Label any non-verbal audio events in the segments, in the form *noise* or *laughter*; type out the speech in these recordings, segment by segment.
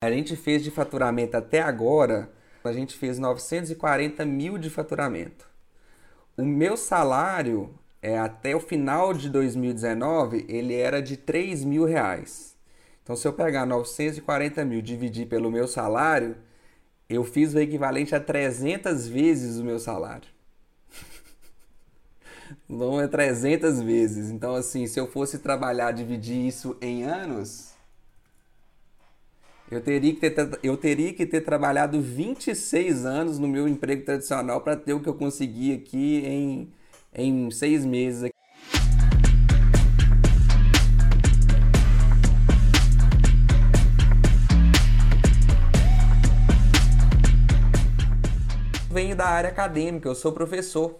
A gente fez de faturamento até agora, a gente fez 940 mil de faturamento. O meu salário, é, até o final de 2019, ele era de 3 mil reais. Então, se eu pegar 940 mil dividir pelo meu salário, eu fiz o equivalente a 300 vezes o meu salário. *laughs* Não é 300 vezes. Então, assim, se eu fosse trabalhar, dividir isso em anos, eu teria que ter, eu teria que ter trabalhado 26 anos no meu emprego tradicional para ter o que eu consegui aqui em, em seis meses. Venho da área acadêmica, eu sou professor.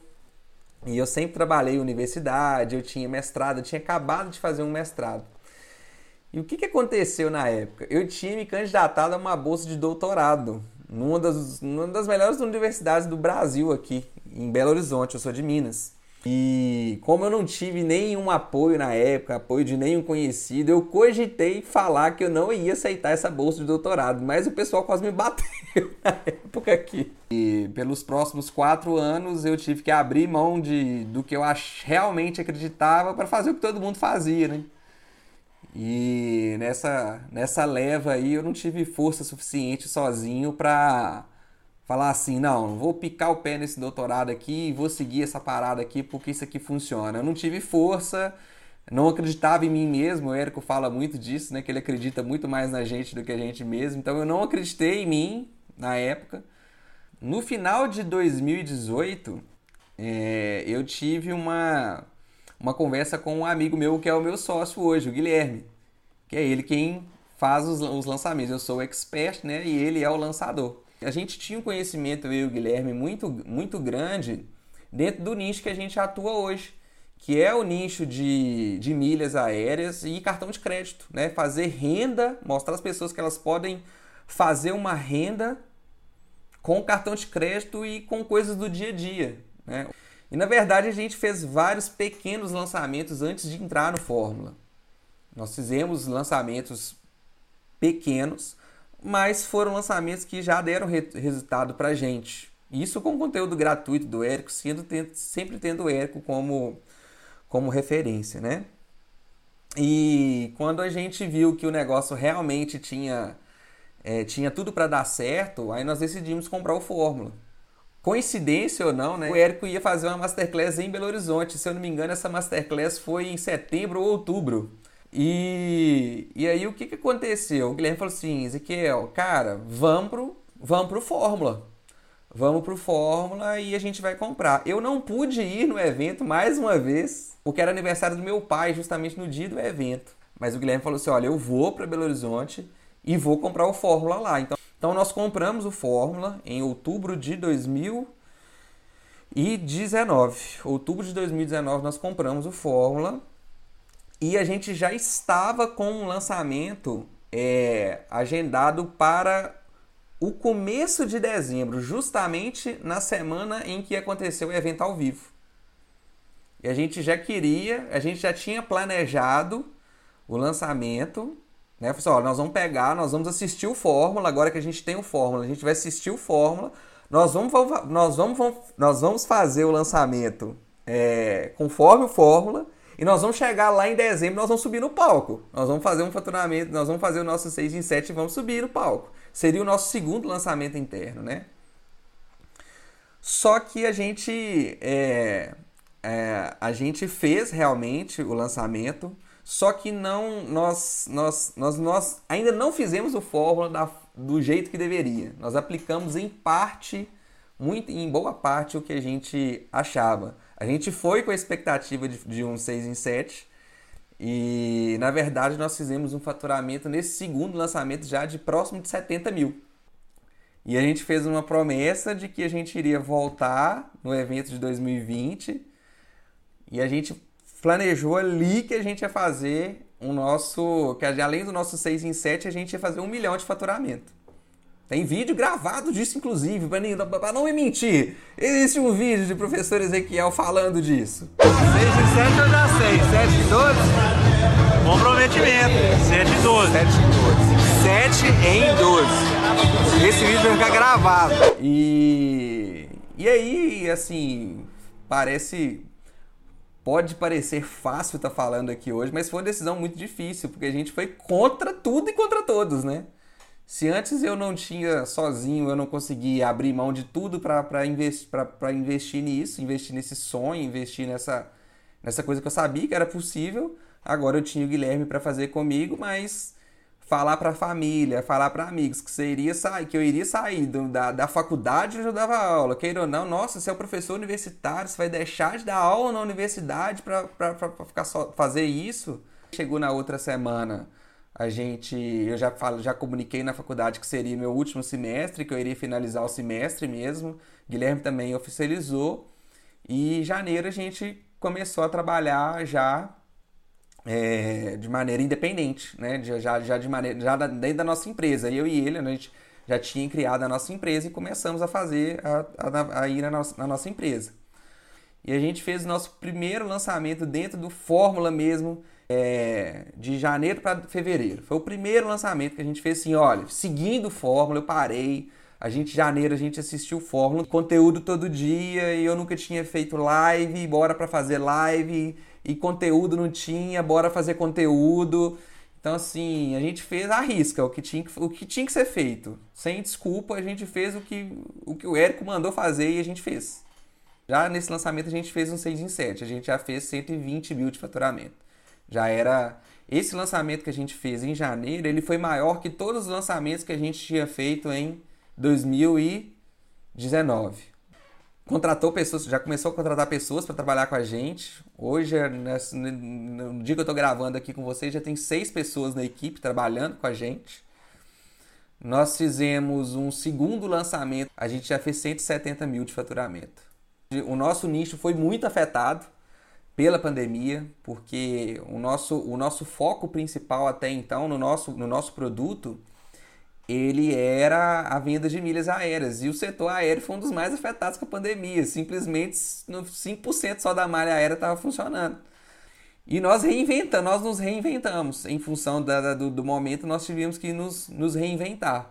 E eu sempre trabalhei em universidade, eu tinha mestrado, eu tinha acabado de fazer um mestrado. E o que, que aconteceu na época? Eu tinha me candidatado a uma bolsa de doutorado numa das, numa das melhores universidades do Brasil aqui, em Belo Horizonte, eu sou de Minas. E como eu não tive nenhum apoio na época, apoio de nenhum conhecido, eu cogitei falar que eu não ia aceitar essa bolsa de doutorado, mas o pessoal quase me bateu *laughs* na época aqui. E pelos próximos quatro anos eu tive que abrir mão de, do que eu realmente acreditava para fazer o que todo mundo fazia, né? E nessa, nessa leva aí eu não tive força suficiente sozinho para falar assim, não, vou picar o pé nesse doutorado aqui e vou seguir essa parada aqui porque isso aqui funciona. Eu não tive força, não acreditava em mim mesmo, o Érico fala muito disso, né, que ele acredita muito mais na gente do que a gente mesmo. Então eu não acreditei em mim na época. No final de 2018, é, eu tive uma uma conversa com um amigo meu que é o meu sócio hoje, o Guilherme, que é ele quem faz os, os lançamentos. Eu sou o expert, né? E ele é o lançador. A gente tinha um conhecimento, eu e o Guilherme, muito, muito grande dentro do nicho que a gente atua hoje, que é o nicho de, de milhas aéreas e cartão de crédito, né? Fazer renda, mostrar às pessoas que elas podem fazer uma renda com cartão de crédito e com coisas do dia a dia, né? E na verdade a gente fez vários pequenos lançamentos antes de entrar no Fórmula. Nós fizemos lançamentos pequenos, mas foram lançamentos que já deram re resultado para a gente. Isso com conteúdo gratuito do Érico, sendo, sempre tendo o Érico como, como referência, né? E quando a gente viu que o negócio realmente tinha, é, tinha tudo para dar certo, aí nós decidimos comprar o Fórmula coincidência ou não, né? O Érico ia fazer uma masterclass em Belo Horizonte. Se eu não me engano, essa masterclass foi em setembro ou outubro. E, e aí o que, que aconteceu? O Guilherme falou assim: Ezequiel, cara, vamos pro, vamos pro Fórmula. Vamos pro Fórmula e a gente vai comprar. Eu não pude ir no evento mais uma vez, porque era aniversário do meu pai, justamente no dia do evento. Mas o Guilherme falou assim: olha, eu vou para Belo Horizonte e vou comprar o Fórmula lá. Então então nós compramos o Fórmula em outubro de 2019. Outubro de 2019 nós compramos o Fórmula e a gente já estava com um lançamento é, agendado para o começo de dezembro, justamente na semana em que aconteceu o evento ao vivo. E a gente já queria, a gente já tinha planejado o lançamento né? Falei assim, nós vamos pegar, nós vamos assistir o Fórmula, agora que a gente tem o Fórmula, a gente vai assistir o Fórmula, nós vamos, nós vamos, nós vamos fazer o lançamento é, conforme o Fórmula, e nós vamos chegar lá em dezembro, nós vamos subir no palco. Nós vamos fazer um faturamento, nós vamos fazer o nosso 6 em 7 e vamos subir no palco. Seria o nosso segundo lançamento interno, né? Só que a gente, é, é, a gente fez realmente o lançamento, só que não nós, nós, nós, nós ainda não fizemos o fórmula da, do jeito que deveria. Nós aplicamos em parte, muito, em boa parte, o que a gente achava. A gente foi com a expectativa de, de um 6 em 7 e na verdade nós fizemos um faturamento nesse segundo lançamento já de próximo de 70 mil. E a gente fez uma promessa de que a gente iria voltar no evento de 2020 e a gente planejou ali que a gente ia fazer o nosso. Que além do nosso 6 em 7, a gente ia fazer um milhão de faturamento. Tem vídeo gravado disso, inclusive, para não me mentir. Existe um vídeo de professor Ezequiel falando disso. 6 em 7 eu já sei. 7 em 12, comprometimento. 7 em 12. 7 em 12. 7 em 12. Esse vídeo vai ficar gravado. E, e aí, assim, parece. Pode parecer fácil estar tá falando aqui hoje, mas foi uma decisão muito difícil, porque a gente foi contra tudo e contra todos, né? Se antes eu não tinha sozinho, eu não conseguia abrir mão de tudo para investir, investir nisso, investir nesse sonho, investir nessa, nessa coisa que eu sabia que era possível, agora eu tinha o Guilherme para fazer comigo, mas falar para a família, falar para amigos que iria sair, que eu iria sair do, da, da faculdade onde eu dava aula, queira ou não, nossa, você é o professor universitário, você vai deixar de dar aula na universidade para ficar só fazer isso? Chegou na outra semana a gente, eu já falo, já comuniquei na faculdade que seria meu último semestre, que eu iria finalizar o semestre mesmo. Guilherme também oficializou. E em janeiro a gente começou a trabalhar já é, de maneira independente, né? Já, já de maneira já dentro da nossa empresa. Eu e ele, a gente já tinha criado a nossa empresa e começamos a fazer a, a, a ir na nossa, na nossa empresa. E a gente fez o nosso primeiro lançamento dentro do Fórmula mesmo é, de janeiro para fevereiro. Foi o primeiro lançamento que a gente fez assim, olha, seguindo Fórmula, eu parei. A gente, janeiro, a gente assistiu Fórmula, conteúdo todo dia, e eu nunca tinha feito live, bora para fazer live, e conteúdo não tinha, bora fazer conteúdo. Então, assim, a gente fez a risca, o que tinha que, o que, tinha que ser feito. Sem desculpa, a gente fez o que, o que o Érico mandou fazer e a gente fez. Já nesse lançamento a gente fez um 6 em 7, a gente já fez 120 mil de faturamento. Já era. Esse lançamento que a gente fez em janeiro, ele foi maior que todos os lançamentos que a gente tinha feito em 2019. Contratou pessoas, já começou a contratar pessoas para trabalhar com a gente. Hoje, no dia que eu estou gravando aqui com vocês, já tem seis pessoas na equipe trabalhando com a gente. Nós fizemos um segundo lançamento, a gente já fez 170 mil de faturamento. O nosso nicho foi muito afetado pela pandemia, porque o nosso, o nosso foco principal até então no nosso, no nosso produto ele era a venda de milhas aéreas. E o setor aéreo foi um dos mais afetados com a pandemia. Simplesmente 5% só da malha aérea estava funcionando. E nós reinventamos, nós nos reinventamos. Em função da, do, do momento, nós tivemos que nos, nos reinventar.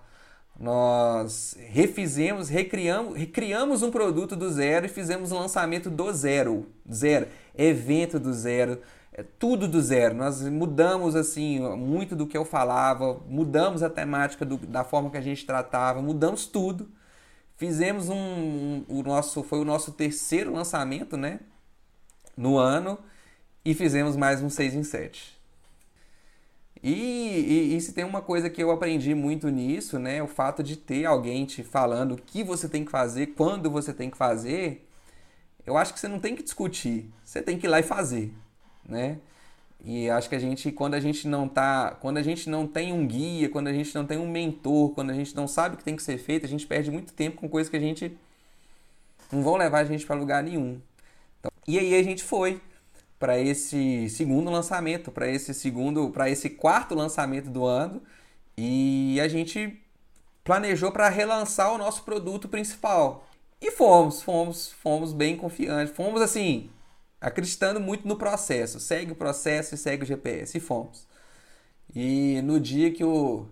Nós refizemos, recriamos, recriamos um produto do zero e fizemos um lançamento do zero. Zero. Evento do zero. É tudo do zero. Nós mudamos assim muito do que eu falava, mudamos a temática do, da forma que a gente tratava, mudamos tudo. Fizemos um, um, o nosso foi o nosso terceiro lançamento, né? No ano e fizemos mais um 6 em 7. E, e, e, se tem uma coisa que eu aprendi muito nisso, né? O fato de ter alguém te falando o que você tem que fazer, quando você tem que fazer, eu acho que você não tem que discutir, você tem que ir lá e fazer, né? E acho que a gente, quando a gente não tá, quando a gente não tem um guia, quando a gente não tem um mentor, quando a gente não sabe o que tem que ser feito, a gente perde muito tempo com coisas que a gente não vão levar a gente para lugar nenhum. Então, e aí a gente foi para esse segundo lançamento, para esse segundo, para esse quarto lançamento do ano, e a gente planejou para relançar o nosso produto principal. E fomos, fomos, fomos bem confiantes, fomos assim, acreditando muito no processo. Segue o processo e segue o GPS e fomos. E no dia que o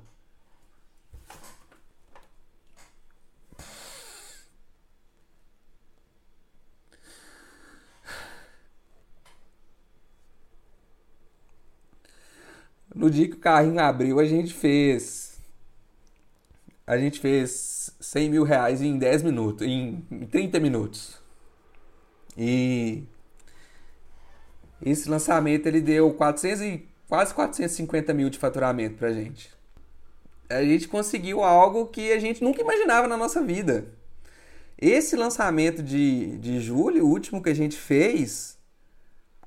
No dia que o carrinho abriu, a gente fez. A gente fez 100 mil reais em 10 minutos, em 30 minutos. E esse lançamento ele deu 400 e, quase 450 mil de faturamento pra gente. A gente conseguiu algo que a gente nunca imaginava na nossa vida. Esse lançamento de, de julho, o último que a gente fez,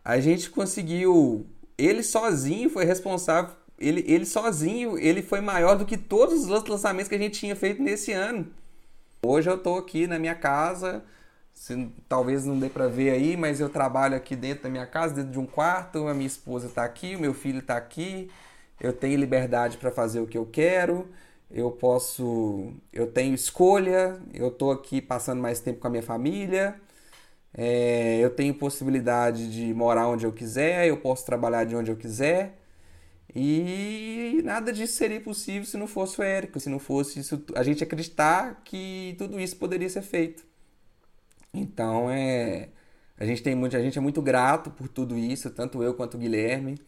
a gente conseguiu ele sozinho foi responsável. Ele, ele sozinho, ele foi maior do que todos os lançamentos que a gente tinha feito nesse ano. Hoje eu estou aqui na minha casa, se, talvez não dê para ver aí, mas eu trabalho aqui dentro da minha casa, dentro de um quarto. A minha esposa está aqui, o meu filho está aqui. Eu tenho liberdade para fazer o que eu quero. Eu posso, eu tenho escolha. Eu estou aqui passando mais tempo com a minha família. É, eu tenho possibilidade de morar onde eu quiser, eu posso trabalhar de onde eu quiser. E nada disso seria possível se não fosse o Érico, se não fosse isso, a gente acreditar que tudo isso poderia ser feito. Então é, a gente tem muito, a gente é muito grato por tudo isso, tanto eu quanto o Guilherme.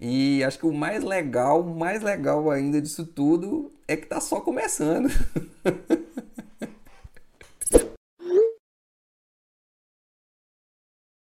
E acho que o mais legal, mais legal ainda disso tudo é que tá só começando. *laughs*